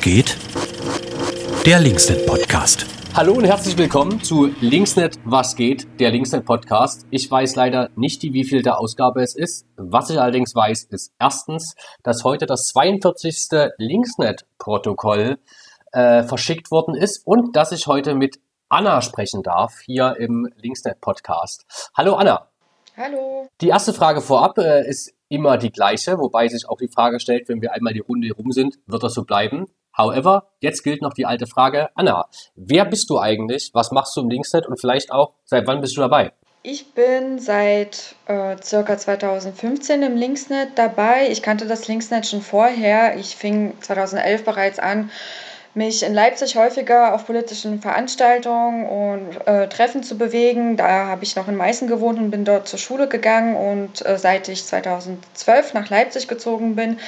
Geht? Der Linksnet Podcast. Hallo und herzlich willkommen zu Linksnet Was geht, der Linksnet Podcast. Ich weiß leider nicht, wie viel der Ausgabe es ist. Was ich allerdings weiß, ist erstens, dass heute das 42. Linksnet Protokoll äh, verschickt worden ist und dass ich heute mit Anna sprechen darf hier im Linksnet Podcast. Hallo Anna. Hallo. Die erste Frage vorab äh, ist immer die gleiche, wobei sich auch die Frage stellt, wenn wir einmal die Runde rum sind, wird das so bleiben? However, jetzt gilt noch die alte Frage, Anna, wer bist du eigentlich? Was machst du im Linksnet und vielleicht auch, seit wann bist du dabei? Ich bin seit äh, circa 2015 im Linksnet dabei. Ich kannte das Linksnet schon vorher. Ich fing 2011 bereits an, mich in Leipzig häufiger auf politischen Veranstaltungen und äh, Treffen zu bewegen. Da habe ich noch in Meißen gewohnt und bin dort zur Schule gegangen. Und äh, seit ich 2012 nach Leipzig gezogen bin,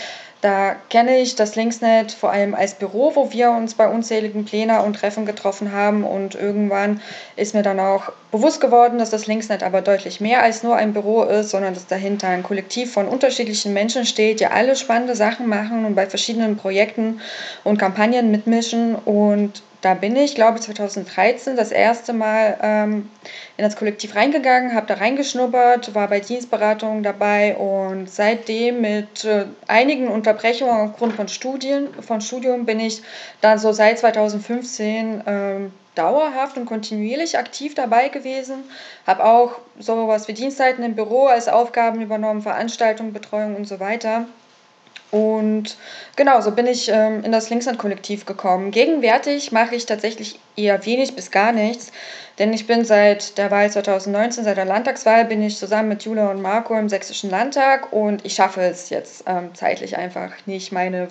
da kenne ich das Linksnet vor allem als Büro, wo wir uns bei unzähligen Plänen und Treffen getroffen haben. Und irgendwann ist mir dann auch bewusst geworden, dass das Linksnet aber deutlich mehr als nur ein Büro ist, sondern dass dahinter ein Kollektiv von unterschiedlichen Menschen steht, die alle spannende Sachen machen und bei verschiedenen Projekten und Kampagnen mitmischen. Und da bin ich, glaube ich, 2013 das erste Mal ähm, in das Kollektiv reingegangen, habe da reingeschnuppert, war bei Dienstberatungen dabei und seitdem mit äh, einigen Unterbrechungen aufgrund von Studien, von Studium bin ich dann so seit 2015 ähm, dauerhaft und kontinuierlich aktiv dabei gewesen, habe auch sowas wie Dienstzeiten im Büro als Aufgaben übernommen, Veranstaltungen, Betreuung und so weiter. Und genau, so bin ich ähm, in das Linksland-Kollektiv gekommen. Gegenwärtig mache ich tatsächlich eher wenig bis gar nichts, denn ich bin seit der Wahl 2019, seit der Landtagswahl, bin ich zusammen mit Jule und Marco im Sächsischen Landtag und ich schaffe es jetzt ähm, zeitlich einfach nicht, meine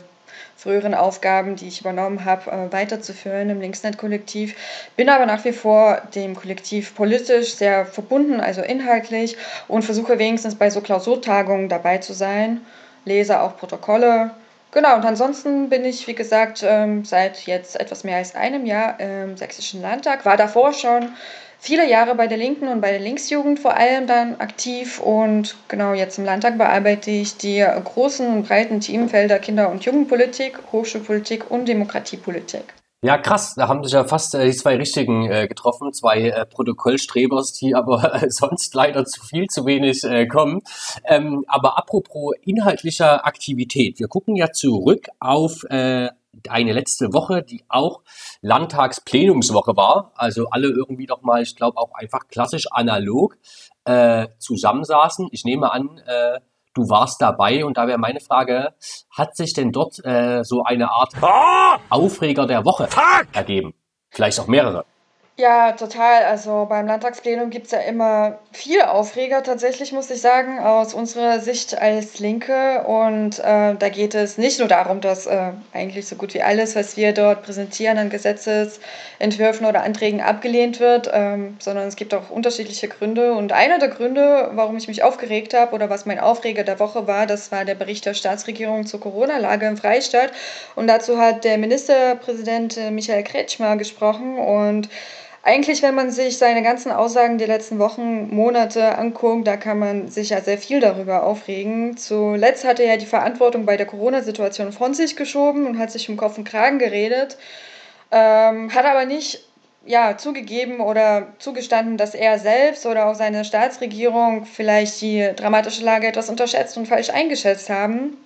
früheren Aufgaben, die ich übernommen habe, äh, weiterzuführen im Linksnet-Kollektiv. Bin aber nach wie vor dem Kollektiv politisch sehr verbunden, also inhaltlich und versuche wenigstens bei so Klausurtagungen dabei zu sein lese auch Protokolle. Genau, und ansonsten bin ich, wie gesagt, ähm, seit jetzt etwas mehr als einem Jahr im Sächsischen Landtag, war davor schon viele Jahre bei der Linken und bei der Linksjugend vor allem dann aktiv und genau jetzt im Landtag bearbeite ich die großen breiten Themenfelder Kinder- und Jugendpolitik, Hochschulpolitik und Demokratiepolitik. Ja, krass, da haben sich ja fast äh, die zwei Richtigen äh, getroffen, zwei äh, Protokollstrebers, die aber sonst leider zu viel, zu wenig äh, kommen. Ähm, aber apropos inhaltlicher Aktivität, wir gucken ja zurück auf äh, eine letzte Woche, die auch Landtagsplenumswoche war. Also alle irgendwie doch mal, ich glaube auch einfach klassisch analog äh, zusammensaßen. Ich nehme an, äh, du warst dabei und da wäre meine Frage, hat sich denn dort äh, so eine Art ah! Aufreger der Woche Fuck! ergeben? Vielleicht auch mehrere. Ja, total. Also beim Landtagsplenum gibt es ja immer viel Aufreger tatsächlich, muss ich sagen, aus unserer Sicht als Linke. Und äh, da geht es nicht nur darum, dass äh, eigentlich so gut wie alles, was wir dort präsentieren an Gesetzesentwürfen oder Anträgen abgelehnt wird, ähm, sondern es gibt auch unterschiedliche Gründe. Und einer der Gründe, warum ich mich aufgeregt habe oder was mein Aufreger der Woche war, das war der Bericht der Staatsregierung zur Corona-Lage im Freistaat. Und dazu hat der Ministerpräsident äh, Michael Kretschmer gesprochen und eigentlich, wenn man sich seine ganzen Aussagen der letzten Wochen, Monate anguckt, da kann man sich ja sehr viel darüber aufregen. Zuletzt hatte er die Verantwortung bei der Corona-Situation von sich geschoben und hat sich um Kopf und Kragen geredet, ähm, hat aber nicht ja, zugegeben oder zugestanden, dass er selbst oder auch seine Staatsregierung vielleicht die dramatische Lage etwas unterschätzt und falsch eingeschätzt haben.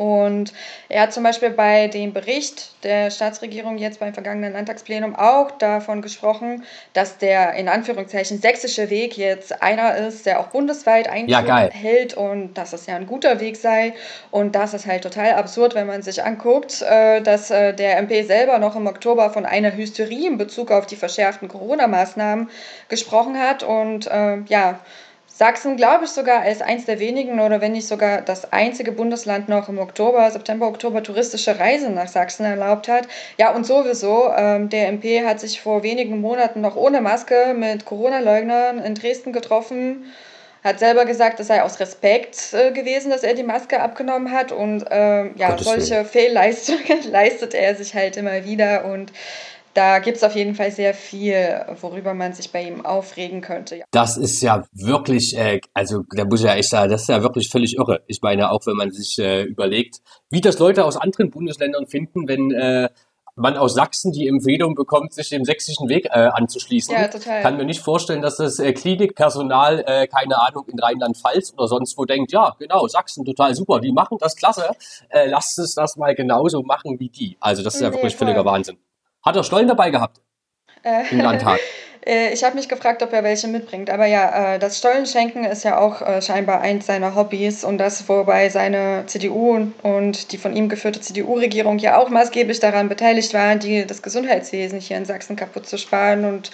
Und er hat zum Beispiel bei dem Bericht der Staatsregierung jetzt beim vergangenen Landtagsplenum auch davon gesprochen, dass der in Anführungszeichen sächsische Weg jetzt einer ist, der auch bundesweit Einzug ja, hält und dass es ja ein guter Weg sei. Und das ist halt total absurd, wenn man sich anguckt, äh, dass äh, der MP selber noch im Oktober von einer Hysterie in Bezug auf die verschärften Corona-Maßnahmen gesprochen hat. Und äh, ja, Sachsen, glaube ich, sogar als eins der wenigen oder wenn nicht sogar das einzige Bundesland noch im Oktober, September, Oktober touristische Reisen nach Sachsen erlaubt hat. Ja, und sowieso, ähm, der MP hat sich vor wenigen Monaten noch ohne Maske mit Corona-Leugnern in Dresden getroffen hat selber gesagt, es sei aus Respekt äh, gewesen, dass er die Maske abgenommen hat und äh, ja, Gottes solche Fehlleistungen leistet er sich halt immer wieder und da gibt es auf jeden Fall sehr viel, worüber man sich bei ihm aufregen könnte. Das ist ja wirklich, äh, also da muss ich ja echt sagen, das ist ja wirklich völlig irre. Ich meine, auch wenn man sich äh, überlegt, wie das Leute aus anderen Bundesländern finden, wenn äh, man aus Sachsen die Empfehlung bekommt, sich dem sächsischen Weg äh, anzuschließen. Ja, total. Kann mir nicht vorstellen, dass das äh, Klinikpersonal, äh, keine Ahnung, in Rheinland-Pfalz oder sonst wo denkt, ja, genau, Sachsen, total super, die machen das klasse, lasst es das mal genauso machen wie die. Also das ist ja wirklich völliger Wahnsinn. Hat er Stollen dabei gehabt? Äh, Im Landtag. Äh, ich habe mich gefragt, ob er welche mitbringt. Aber ja, äh, das Stollenschenken ist ja auch äh, scheinbar eins seiner Hobbys. Und das, wobei seine CDU und die von ihm geführte CDU-Regierung ja auch maßgeblich daran beteiligt waren, die, das Gesundheitswesen hier in Sachsen kaputt zu sparen und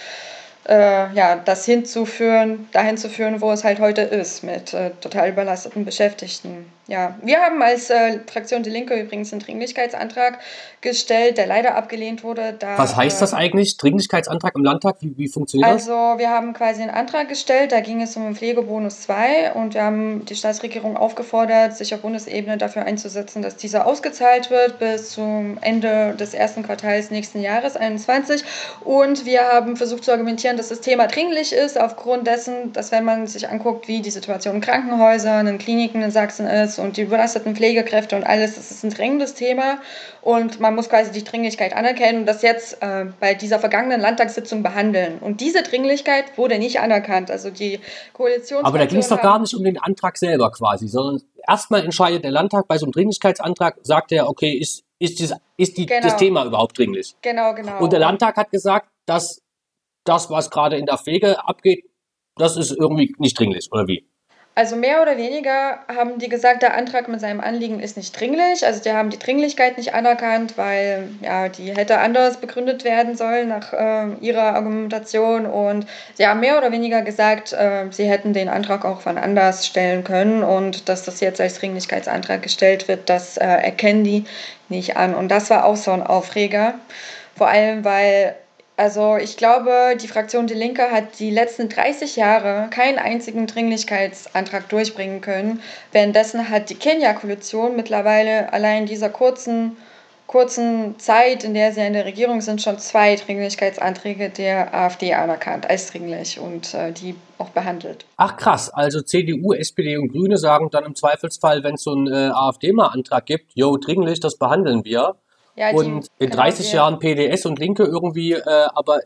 äh, ja, das hinzuführen, dahin zu führen, wo es halt heute ist, mit äh, total überlasteten Beschäftigten. Ja, wir haben als äh, Fraktion Die Linke übrigens einen Dringlichkeitsantrag gestellt, der leider abgelehnt wurde. Da, Was heißt das eigentlich, Dringlichkeitsantrag im Landtag? Wie, wie funktioniert also, das? Also wir haben quasi einen Antrag gestellt, da ging es um den Pflegebonus 2 und wir haben die Staatsregierung aufgefordert, sich auf Bundesebene dafür einzusetzen, dass dieser ausgezahlt wird bis zum Ende des ersten Quartals nächsten Jahres 2021. Und wir haben versucht zu argumentieren, dass das Thema dringlich ist, aufgrund dessen, dass wenn man sich anguckt, wie die Situation in Krankenhäusern, in Kliniken in Sachsen ist, und die überlasteten Pflegekräfte und alles, das ist ein dringendes Thema und man muss quasi die Dringlichkeit anerkennen und das jetzt äh, bei dieser vergangenen Landtagssitzung behandeln. Und diese Dringlichkeit wurde nicht anerkannt. Also die Koalition. Aber da ging es doch gar nicht um den Antrag selber quasi, sondern erstmal entscheidet der Landtag bei so einem Dringlichkeitsantrag, sagt er, okay, ist, ist, das, ist die, genau. das Thema überhaupt dringlich? Genau, genau. Und der Landtag hat gesagt, dass das, was gerade in der Pflege abgeht, das ist irgendwie nicht dringlich, oder wie? Also mehr oder weniger haben die gesagt, der Antrag mit seinem Anliegen ist nicht dringlich. Also die haben die Dringlichkeit nicht anerkannt, weil ja, die hätte anders begründet werden sollen nach äh, ihrer Argumentation. Und sie haben mehr oder weniger gesagt, äh, sie hätten den Antrag auch von anders stellen können. Und dass das jetzt als Dringlichkeitsantrag gestellt wird, das äh, erkennen die nicht an. Und das war auch so ein Aufreger. Vor allem, weil also ich glaube, die Fraktion Die Linke hat die letzten 30 Jahre keinen einzigen Dringlichkeitsantrag durchbringen können. Währenddessen hat die Kenia-Koalition mittlerweile allein dieser kurzen, kurzen Zeit, in der sie in der Regierung sind, schon zwei Dringlichkeitsanträge der AfD anerkannt als dringlich und äh, die auch behandelt. Ach krass, also CDU, SPD und Grüne sagen dann im Zweifelsfall, wenn es so einen äh, AfD-Mal-Antrag gibt, jo, dringlich, das behandeln wir. Ja, und in 30 genau, Jahren PDS und Linke irgendwie, äh, aber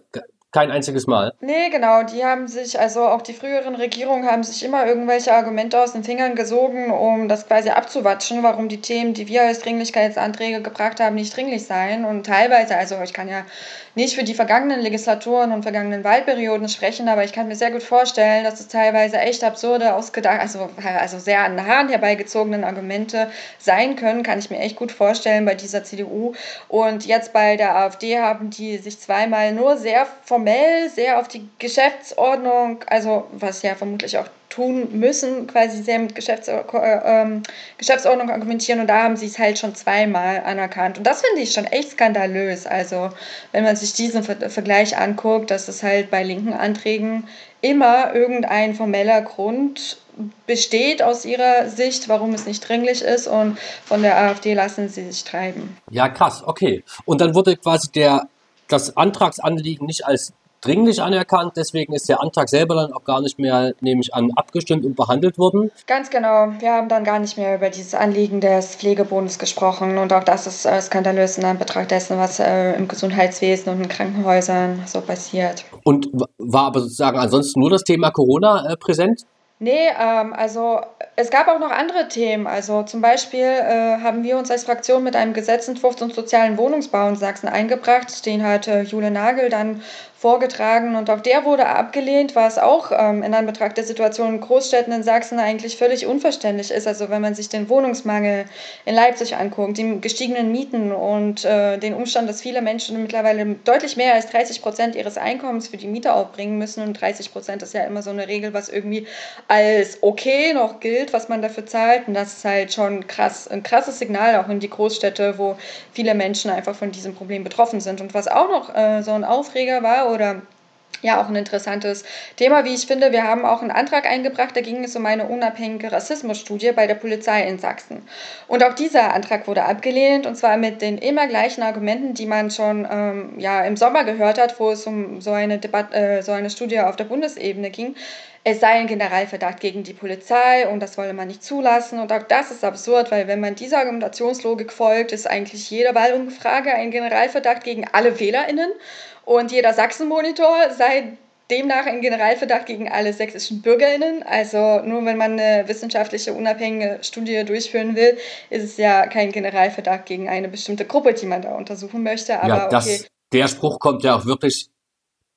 kein einziges Mal. Nee, genau. Die haben sich, also auch die früheren Regierungen haben sich immer irgendwelche Argumente aus den Fingern gesogen, um das quasi abzuwatschen, warum die Themen, die wir als Dringlichkeitsanträge gebracht haben, nicht dringlich seien. Und teilweise, also ich kann ja nicht für die vergangenen Legislaturen und vergangenen Wahlperioden sprechen, aber ich kann mir sehr gut vorstellen, dass es teilweise echt absurde, ausgedacht, also, also sehr an den Haaren herbeigezogenen Argumente sein können, kann ich mir echt gut vorstellen bei dieser CDU. Und jetzt bei der AfD haben die sich zweimal nur sehr formell, sehr auf die Geschäftsordnung, also was ja vermutlich auch tun müssen, quasi sehr mit Geschäfts äh, ähm, Geschäftsordnung argumentieren und da haben sie es halt schon zweimal anerkannt. Und das finde ich schon echt skandalös. Also wenn man sich diesen Ver Vergleich anguckt, dass es halt bei linken Anträgen immer irgendein formeller Grund besteht aus ihrer Sicht, warum es nicht dringlich ist und von der AfD lassen sie sich treiben. Ja, krass, okay. Und dann wurde quasi der, das Antragsanliegen nicht als dringlich anerkannt. Deswegen ist der Antrag selber dann auch gar nicht mehr, nehme ich an, abgestimmt und behandelt worden. Ganz genau. Wir haben dann gar nicht mehr über dieses Anliegen des Pflegebonus gesprochen. Und auch das ist äh, skandalös in Anbetracht dessen, was äh, im Gesundheitswesen und in Krankenhäusern so passiert. Und war aber sozusagen ansonsten nur das Thema Corona äh, präsent? Nee, ähm, also es gab auch noch andere Themen. Also zum Beispiel äh, haben wir uns als Fraktion mit einem Gesetzentwurf zum sozialen Wohnungsbau in Sachsen eingebracht. Den hat äh, Jule Nagel dann vorgetragen und auch der wurde abgelehnt, was auch ähm, in Anbetracht der Situation in Großstädten in Sachsen eigentlich völlig unverständlich ist. Also wenn man sich den Wohnungsmangel in Leipzig anguckt, die gestiegenen Mieten und äh, den Umstand, dass viele Menschen mittlerweile deutlich mehr als 30 Prozent ihres Einkommens für die Miete aufbringen müssen und 30 Prozent ist ja immer so eine Regel, was irgendwie als okay noch gilt, was man dafür zahlt und das ist halt schon krass, ein krasses Signal auch in die Großstädte, wo viele Menschen einfach von diesem Problem betroffen sind und was auch noch äh, so ein Aufreger war oder ja auch ein interessantes Thema, wie ich finde. Wir haben auch einen Antrag eingebracht, da ging es um eine unabhängige Rassismusstudie bei der Polizei in Sachsen. Und auch dieser Antrag wurde abgelehnt und zwar mit den immer gleichen Argumenten, die man schon ähm, ja, im Sommer gehört hat, wo es um so eine, Debatte, äh, so eine Studie auf der Bundesebene ging. Es sei ein Generalverdacht gegen die Polizei und das wolle man nicht zulassen. Und auch das ist absurd, weil wenn man dieser Argumentationslogik folgt, ist eigentlich jede Wahlumfrage ein Generalverdacht gegen alle WählerInnen. Und jeder Sachsen-Monitor sei demnach ein Generalverdacht gegen alle sächsischen BürgerInnen. Also nur wenn man eine wissenschaftliche, unabhängige Studie durchführen will, ist es ja kein Generalverdacht gegen eine bestimmte Gruppe, die man da untersuchen möchte. Aber ja, das, okay. Der Spruch kommt ja auch wirklich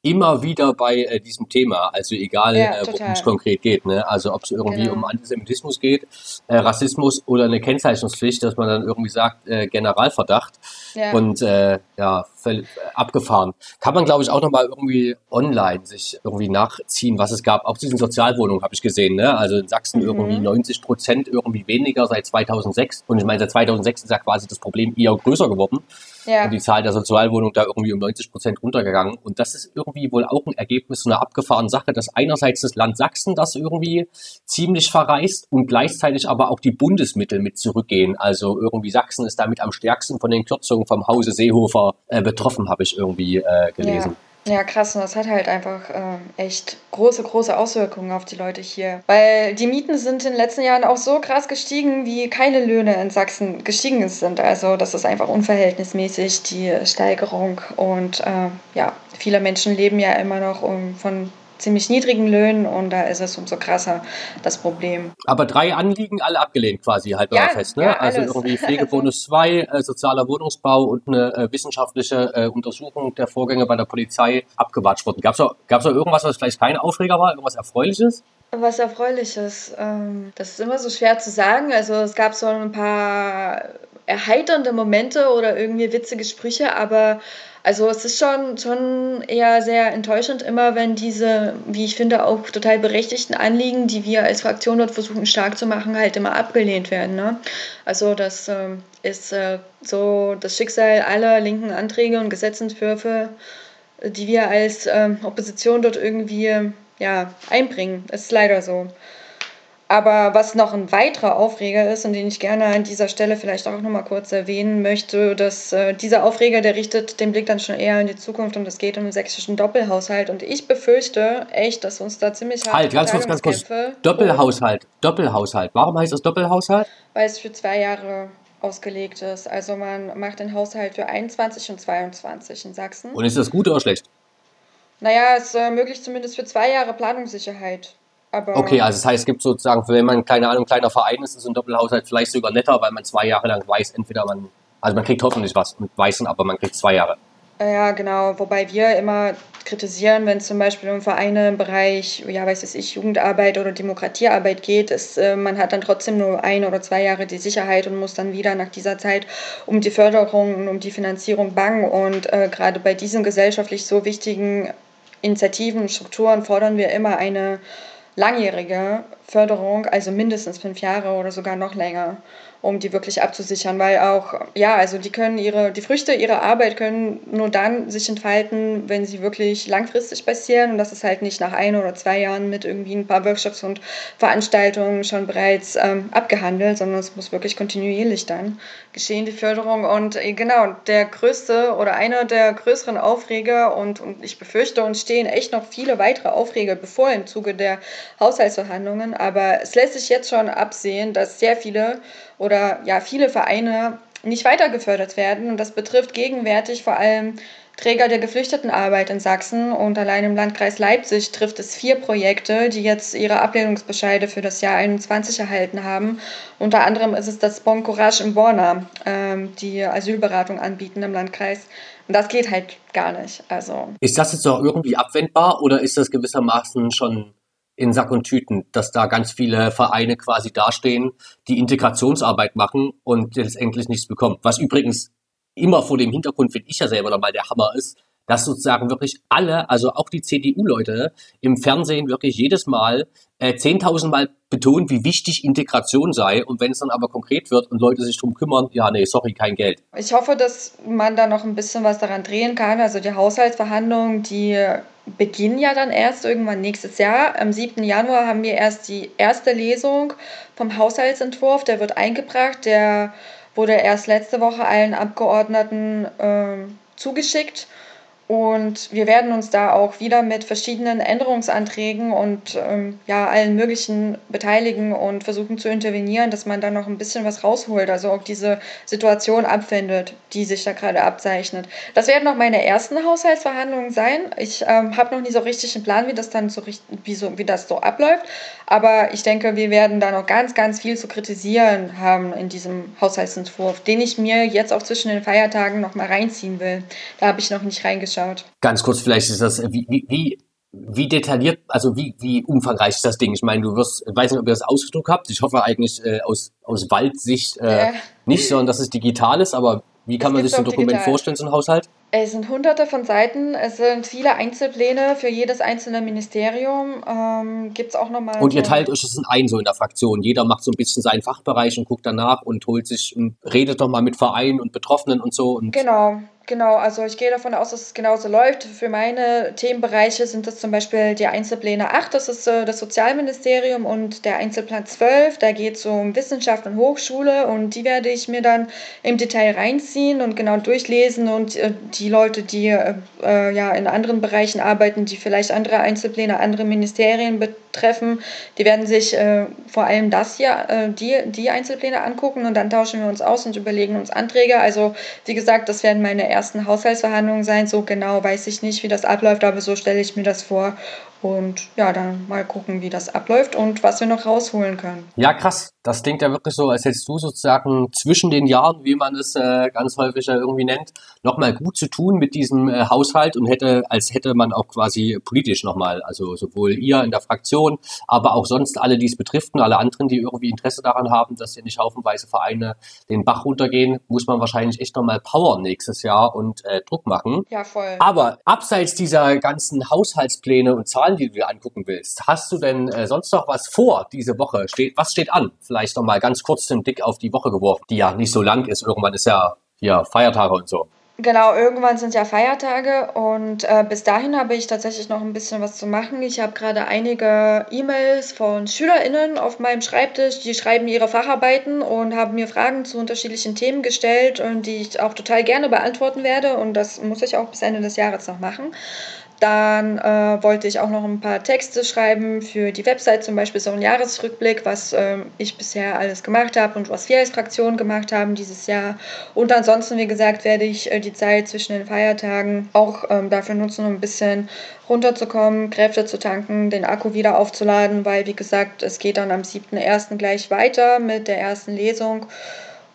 immer wieder bei äh, diesem Thema, also egal, ja, äh, worum es konkret geht. Ne? Also ob es irgendwie genau. um Antisemitismus geht, äh, Rassismus oder eine Kennzeichnungspflicht, dass man dann irgendwie sagt, äh, Generalverdacht. Ja. Und äh, ja, abgefahren. Kann man, glaube ich, auch nochmal irgendwie online sich irgendwie nachziehen, was es gab. Auch diesen Sozialwohnungen habe ich gesehen. Ne? Also in Sachsen mhm. irgendwie 90 Prozent irgendwie weniger seit 2006. Und ich meine, seit 2006 ist ja quasi das Problem eher größer geworden. Ja. Und die Zahl der Sozialwohnungen da irgendwie um 90 Prozent runtergegangen. Und das ist irgendwie wohl auch ein Ergebnis einer abgefahrenen Sache, dass einerseits das Land Sachsen das irgendwie ziemlich verreist und gleichzeitig aber auch die Bundesmittel mit zurückgehen. Also irgendwie Sachsen ist damit am stärksten von den Kürzungen vom Hause Seehofer äh, betroffen, habe ich irgendwie äh, gelesen. Ja. Ja, krass. Und das hat halt einfach äh, echt große, große Auswirkungen auf die Leute hier. Weil die Mieten sind in den letzten Jahren auch so krass gestiegen, wie keine Löhne in Sachsen gestiegen sind. Also das ist einfach unverhältnismäßig, die Steigerung. Und äh, ja, viele Menschen leben ja immer noch um, von ziemlich niedrigen Löhnen und da ist es umso krasser das Problem. Aber drei Anliegen alle abgelehnt quasi, halt ja, fest, ne? Ja, also irgendwie Pflegebonus 2, äh, sozialer Wohnungsbau und eine äh, wissenschaftliche äh, Untersuchung der Vorgänge bei der Polizei abgewatscht worden. Gab es gab's noch irgendwas, was vielleicht kein Aufreger war, irgendwas Erfreuliches? Was Erfreuliches, ähm, das ist immer so schwer zu sagen. Also es gab so ein paar erheiternde Momente oder irgendwie witzige Sprüche, aber also es ist schon, schon eher sehr enttäuschend immer, wenn diese, wie ich finde, auch total berechtigten Anliegen, die wir als Fraktion dort versuchen stark zu machen, halt immer abgelehnt werden. Ne? Also das äh, ist äh, so das Schicksal aller linken Anträge und Gesetzentwürfe, die wir als äh, Opposition dort irgendwie ja, einbringen. Das ist leider so. Aber was noch ein weiterer Aufreger ist und den ich gerne an dieser Stelle vielleicht auch noch mal kurz erwähnen möchte, dass äh, dieser Aufreger, der richtet den Blick dann schon eher in die Zukunft und es geht um den sächsischen Doppelhaushalt und ich befürchte echt, dass uns da ziemlich Halt, ganz kurz, ganz kurz. Doppelhaushalt, Doppelhaushalt. Warum heißt das Doppelhaushalt? Weil es für zwei Jahre ausgelegt ist. Also man macht den Haushalt für 21 und 22 in Sachsen. Und ist das gut oder schlecht? Naja, es ermöglicht zumindest für zwei Jahre Planungssicherheit. Aber okay, also das heißt, es gibt sozusagen, wenn man, keine Ahnung, kleiner Verein ist, ist so ein Doppelhaushalt vielleicht sogar netter, weil man zwei Jahre lang weiß, entweder man, also man kriegt hoffentlich was und weiß, aber man kriegt zwei Jahre. Ja, genau. Wobei wir immer kritisieren, wenn es zum Beispiel um Vereine im Bereich, ja, weiß ich, Jugendarbeit oder Demokratiearbeit geht, ist, äh, man hat dann trotzdem nur ein oder zwei Jahre die Sicherheit und muss dann wieder nach dieser Zeit um die Förderung und um die Finanzierung bangen. Und äh, gerade bei diesen gesellschaftlich so wichtigen Initiativen und Strukturen fordern wir immer eine langjährige Förderung, also mindestens fünf Jahre oder sogar noch länger um die wirklich abzusichern, weil auch, ja, also die können ihre, die Früchte ihrer Arbeit können nur dann sich entfalten, wenn sie wirklich langfristig passieren. Und das ist halt nicht nach ein oder zwei Jahren mit irgendwie ein paar Workshops und Veranstaltungen schon bereits ähm, abgehandelt, sondern es muss wirklich kontinuierlich dann geschehen, die Förderung. Und äh, genau, der größte oder einer der größeren Aufreger und, und ich befürchte, uns stehen echt noch viele weitere Aufreger bevor im Zuge der Haushaltsverhandlungen, aber es lässt sich jetzt schon absehen, dass sehr viele oder ja viele Vereine nicht weiter gefördert werden. Und das betrifft gegenwärtig vor allem Träger der Geflüchtetenarbeit in Sachsen und allein im Landkreis Leipzig trifft es vier Projekte, die jetzt ihre Ablehnungsbescheide für das Jahr 21 erhalten haben. Unter anderem ist es das Bon Courage in Borna, ähm, die Asylberatung anbieten im Landkreis. Und das geht halt gar nicht. Also. Ist das jetzt auch irgendwie abwendbar oder ist das gewissermaßen schon in Sack und Tüten, dass da ganz viele Vereine quasi dastehen, die Integrationsarbeit machen und letztendlich nichts bekommen. Was übrigens immer vor dem Hintergrund, finde ich ja selber nochmal der Hammer ist, dass sozusagen wirklich alle, also auch die CDU-Leute im Fernsehen wirklich jedes Mal äh, 10.000 Mal betonen, wie wichtig Integration sei. Und wenn es dann aber konkret wird und Leute sich drum kümmern, ja, nee, sorry, kein Geld. Ich hoffe, dass man da noch ein bisschen was daran drehen kann. Also die Haushaltsverhandlungen, die beginnen ja dann erst irgendwann nächstes Jahr. Am 7. Januar haben wir erst die erste Lesung vom Haushaltsentwurf. Der wird eingebracht. Der wurde erst letzte Woche allen Abgeordneten äh, zugeschickt. Und wir werden uns da auch wieder mit verschiedenen Änderungsanträgen und ähm, ja, allen möglichen beteiligen und versuchen zu intervenieren, dass man da noch ein bisschen was rausholt, also auch diese Situation abwendet, die sich da gerade abzeichnet. Das werden noch meine ersten Haushaltsverhandlungen sein. Ich ähm, habe noch nie so richtig einen Plan, wie das dann so, wie, so, wie das so abläuft. Aber ich denke, wir werden da noch ganz, ganz viel zu kritisieren haben in diesem Haushaltsentwurf, den ich mir jetzt auch zwischen den Feiertagen noch mal reinziehen will. Da habe ich noch nicht reingeschaut. Ganz kurz, vielleicht ist das, wie, wie, wie detailliert, also wie, wie umfangreich ist das Ding? Ich meine, du wirst, ich weiß nicht, ob ihr das ausgedruckt habt. Ich hoffe eigentlich äh, aus, aus Waldsicht äh, ja. nicht, sondern dass es digital ist, aber wie kann es man sich so ein Dokument digital. vorstellen, so ein Haushalt? Es sind hunderte von Seiten, es sind viele Einzelpläne für jedes einzelne Ministerium. Ähm, Gibt es auch nochmal. Und ihr teilt euch das in ein, so in der Fraktion. Jeder macht so ein bisschen seinen Fachbereich und guckt danach und holt sich und redet nochmal mit Vereinen und Betroffenen und so. Und genau, Genau, also ich gehe davon aus, dass es genauso läuft. Für meine Themenbereiche sind das zum Beispiel die Einzelpläne 8, das ist äh, das Sozialministerium, und der Einzelplan 12, da geht es um Wissenschaft und Hochschule und die werde ich mir dann im Detail reinziehen und genau durchlesen und äh, die Leute, die äh, äh ja in anderen Bereichen arbeiten, die vielleicht andere Einzelpläne, andere Ministerien betreffen, die werden sich äh, vor allem das hier, äh, die, die Einzelpläne angucken und dann tauschen wir uns aus und überlegen uns Anträge. Also wie gesagt, das werden meine ersten Haushaltsverhandlungen sein. So genau weiß ich nicht, wie das abläuft, aber so stelle ich mir das vor. Und ja, dann mal gucken, wie das abläuft und was wir noch rausholen können. Ja, krass. Das klingt ja wirklich so, als hättest du sozusagen zwischen den Jahren, wie man es äh, ganz häufig ja irgendwie nennt, nochmal gut zu tun mit diesem äh, Haushalt und hätte, als hätte man auch quasi politisch nochmal, also sowohl ihr in der Fraktion, aber auch sonst alle, die es betrifft und alle anderen, die irgendwie Interesse daran haben, dass hier nicht haufenweise Vereine den Bach runtergehen, muss man wahrscheinlich echt nochmal powern nächstes Jahr und äh, Druck machen. Ja, voll. Aber abseits dieser ganzen Haushaltspläne und Zahlen, die du dir angucken willst. Hast du denn äh, sonst noch was vor diese Woche? Steht, was steht an? Vielleicht noch mal ganz kurz den Blick auf die Woche geworfen, die ja nicht so lang ist. Irgendwann ist ja hier Feiertage und so. Genau, irgendwann sind ja Feiertage und äh, bis dahin habe ich tatsächlich noch ein bisschen was zu machen. Ich habe gerade einige E-Mails von SchülerInnen auf meinem Schreibtisch, die schreiben ihre Facharbeiten und haben mir Fragen zu unterschiedlichen Themen gestellt und die ich auch total gerne beantworten werde und das muss ich auch bis Ende des Jahres noch machen. Dann äh, wollte ich auch noch ein paar Texte schreiben für die Website, zum Beispiel so einen Jahresrückblick, was äh, ich bisher alles gemacht habe und was wir als Fraktion gemacht haben dieses Jahr. Und ansonsten, wie gesagt, werde ich äh, die Zeit zwischen den Feiertagen auch ähm, dafür nutzen, um ein bisschen runterzukommen, Kräfte zu tanken, den Akku wieder aufzuladen, weil, wie gesagt, es geht dann am 7.1. gleich weiter mit der ersten Lesung.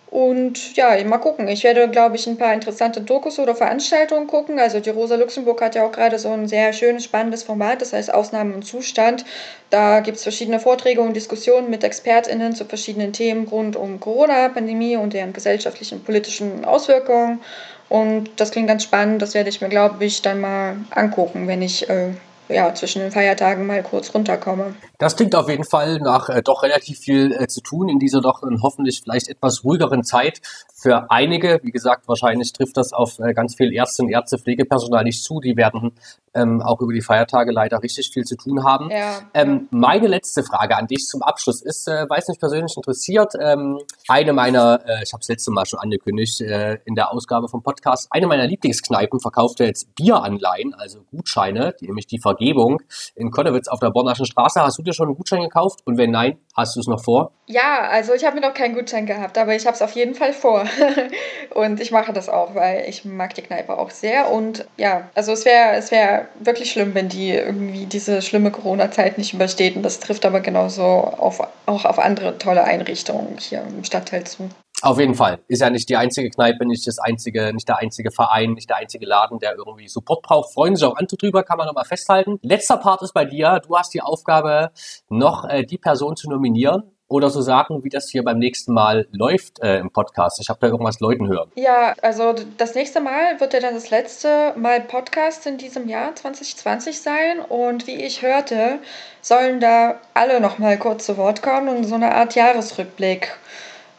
Und ja, mal gucken. Ich werde, glaube ich, ein paar interessante Dokus oder Veranstaltungen gucken. Also die Rosa Luxemburg hat ja auch gerade so ein sehr schönes, spannendes Format, das heißt Ausnahme und Zustand. Da gibt es verschiedene Vorträge und Diskussionen mit ExpertInnen zu verschiedenen Themen rund um Corona-Pandemie und deren gesellschaftlichen und politischen Auswirkungen. Und das klingt ganz spannend. Das werde ich mir, glaube ich, dann mal angucken, wenn ich äh, ja, zwischen den Feiertagen mal kurz runterkomme. Das klingt auf jeden Fall nach äh, doch relativ viel äh, zu tun in dieser doch äh, hoffentlich vielleicht etwas ruhigeren Zeit. Für einige, wie gesagt, wahrscheinlich trifft das auf äh, ganz viel Ärztinnen, Ärzte, Pflegepersonal nicht zu. Die werden ähm, auch über die Feiertage leider richtig viel zu tun haben. Ja. Ähm, meine letzte Frage an dich zum Abschluss ist, äh, weiß nicht persönlich interessiert, ähm, eine meiner, äh, ich habe es letzte Mal schon angekündigt in der Ausgabe vom Podcast, eine meiner Lieblingskneipen verkauft jetzt Bieranleihen, also Gutscheine, die, nämlich die Vergebung in Konnewitz auf der Bornaschen Straße. Hast du dir schon einen Gutschein gekauft? Und wenn nein, hast du es noch vor? Ja, also ich habe mir noch keinen Gutschein gehabt, aber ich habe es auf jeden Fall vor. und ich mache das auch, weil ich mag die Kneipe auch sehr. Und ja, also es wäre es wär wirklich schlimm, wenn die irgendwie diese schlimme Corona-Zeit nicht übersteht. Und das trifft aber genauso auf, auch auf andere tolle Einrichtungen hier im Stadtteil zu. Auf jeden Fall. Ist ja nicht die einzige Kneipe, nicht das einzige, nicht der einzige Verein, nicht der einzige Laden, der irgendwie Support braucht. Freuen sich auch andere drüber, kann man nochmal festhalten. Letzter Part ist bei dir. Du hast die Aufgabe, noch äh, die Person zu nominieren oder so sagen, wie das hier beim nächsten Mal läuft äh, im Podcast. Ich habe da irgendwas Leuten hören. Ja, also das nächste Mal wird ja dann das letzte Mal Podcast in diesem Jahr 2020 sein. Und wie ich hörte, sollen da alle nochmal kurz zu Wort kommen und so eine Art Jahresrückblick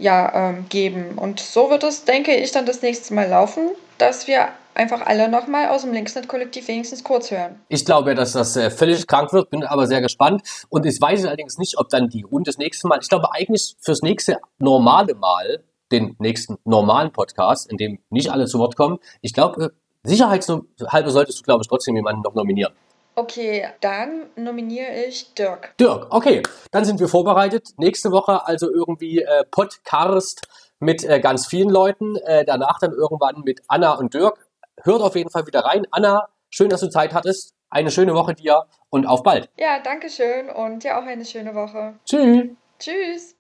ja, ähm, geben. Und so wird es, denke ich, dann das nächste Mal laufen, dass wir einfach alle nochmal aus dem Linksnet-Kollektiv wenigstens kurz hören. Ich glaube, dass das äh, völlig krank wird, bin aber sehr gespannt. Und ich weiß allerdings nicht, ob dann die Runde das nächste Mal, ich glaube eigentlich fürs nächste normale Mal, den nächsten normalen Podcast, in dem nicht alle zu Wort kommen, ich glaube, äh, sicherheitshalber solltest du, glaube ich, trotzdem jemanden noch nominieren. Okay, dann nominiere ich Dirk. Dirk, okay. Dann sind wir vorbereitet. Nächste Woche also irgendwie äh, Podcast mit äh, ganz vielen Leuten. Äh, danach dann irgendwann mit Anna und Dirk. Hört auf jeden Fall wieder rein. Anna, schön, dass du Zeit hattest. Eine schöne Woche dir und auf bald. Ja, danke schön und dir auch eine schöne Woche. Tschüss. Tschüss.